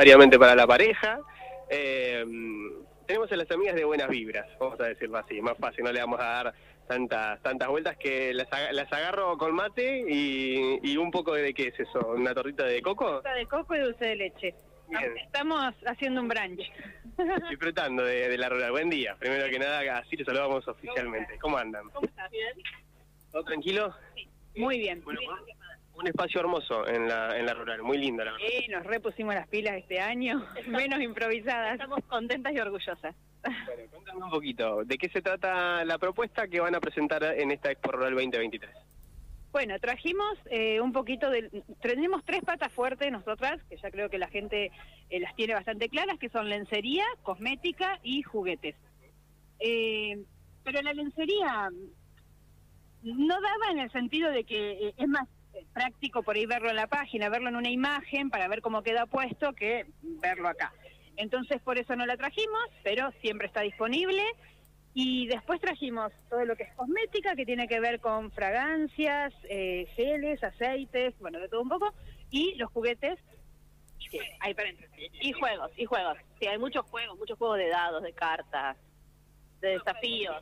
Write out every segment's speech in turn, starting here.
necesariamente para la pareja. Eh, tenemos a las amigas de buenas vibras, vamos a decirlo así, más fácil, no le vamos a dar tantas tantas vueltas que las, las agarro con mate y, y un poco de qué es eso, una tortita de coco, Torta de coco y dulce de leche. Bien. Estamos haciendo un brunch. disfrutando de, de la rural. Buen día, primero que nada, así les saludamos oficialmente. ¿Cómo andan? ¿Cómo estás? Bien. ¿Todo tranquilo? Muy bien. Bueno, un espacio hermoso en la, en la rural, muy lindo la verdad. Sí, nos repusimos las pilas este año, menos improvisadas. Estamos contentas y orgullosas. Bueno, cuéntame un poquito, ¿de qué se trata la propuesta que van a presentar en esta Expo Rural 2023? Bueno, trajimos eh, un poquito de... Tenemos tres patas fuertes nosotras, que ya creo que la gente eh, las tiene bastante claras, que son lencería, cosmética y juguetes. Eh, pero la lencería no daba en el sentido de que eh, es más práctico por ahí verlo en la página, verlo en una imagen para ver cómo queda puesto que verlo acá. Entonces por eso no la trajimos, pero siempre está disponible. Y después trajimos todo lo que es cosmética, que tiene que ver con fragancias, eh, geles, aceites, bueno, de todo un poco, y los juguetes. Sí, hay paréntesis. Y juegos, y juegos. Sí, hay muchos juegos, muchos juegos de dados, de cartas, de desafíos.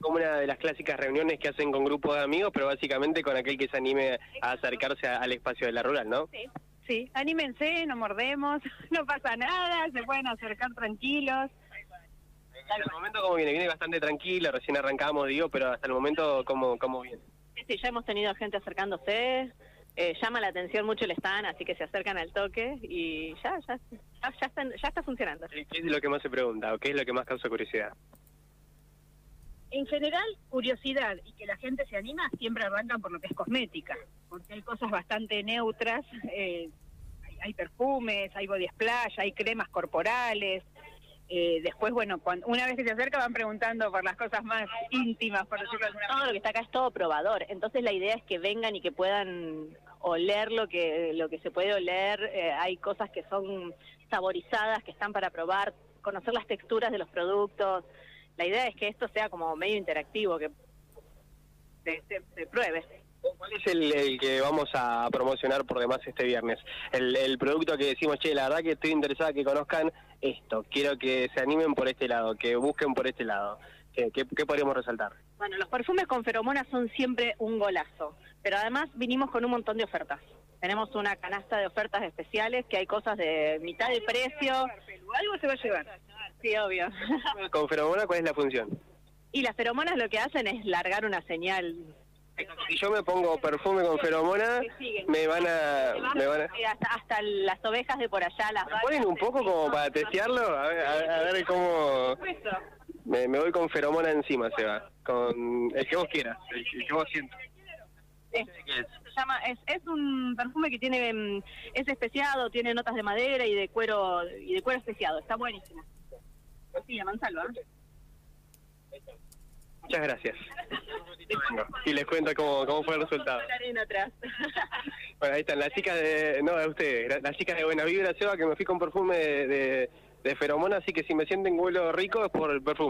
Como una de las clásicas reuniones que hacen con grupos de amigos, pero básicamente con aquel que se anime a acercarse a- al espacio de la rural, ¿no? Sí, anímense, no mordemos, no pasa nada, se pueden acercar tranquilos. Hasta el momento, ¿cómo viene? Viene bastante tranquilo, recién arrancamos, digo, pero hasta el momento, ¿cómo, cómo viene? Sí, sí, ya hemos tenido gente acercándose, eh, llama la atención mucho el stand, así que se acercan al toque y ya, ya, ya, ya está, ya está funcionando. ¿Qué es lo que más se pregunta o qué es lo que más causa curiosidad? En general, curiosidad y que la gente se anima siempre arrancan por lo que es cosmética, porque hay cosas bastante neutras, eh, hay, hay perfumes, hay body splash, hay cremas corporales. eh, después, bueno, cuando, una vez que se acerca van preguntando por las cosas más íntimas, por decirlo de Todo lo que está acá es todo probador, entonces la idea es que vengan y que puedan oler lo que, lo que se puede oler, eh, hay cosas que son saborizadas, que están para probar, conocer las texturas de los productos. La idea es que esto sea como medio interactivo, que se, se- se pruebe. ¿Cuál es el, el que vamos a promocionar por demás este viernes? El, el producto que decimos, che, la verdad que estoy interesada que conozcan esto, quiero que se animen por este lado, que busquen por este lado. ¿Qué, qué, qué podríamos resaltar? Bueno, los perfumes con feromonas son siempre un golazo, pero además vinimos con un montón de ofertas. Tenemos una canasta de ofertas especiales, que hay cosas de mitad de precio. Algo se va a llevar. Sí, obvio. Con feromona, ¿cuál es la función? Y las feromonas lo que hacen es largar una señal. Si yo me pongo perfume con feromona, me van a... Me van a... Hasta, hasta las ovejas de por allá, las ¿Me ponen un poco como para testearlo? A ver, a a ver cómo... Me, me voy con feromona encima, Seba. Con el que vos quieras, el, el que vos sientas. Este, se llama, es, es un perfume que tiene, mm, es especiado, tiene notas de madera y de cuero y de cuero especiado. Está buenísimo. Sí, Mansalva. Muchas gracias. Y les cuento cómo, cómo fue el resultado. Bueno, ahí están las chicas de... No, de ustedes, la- las chicas de Buena Vibra, Seba, que me fui con perfume de, de, de feromona, así que si me sienten huelo rico es por el perfume.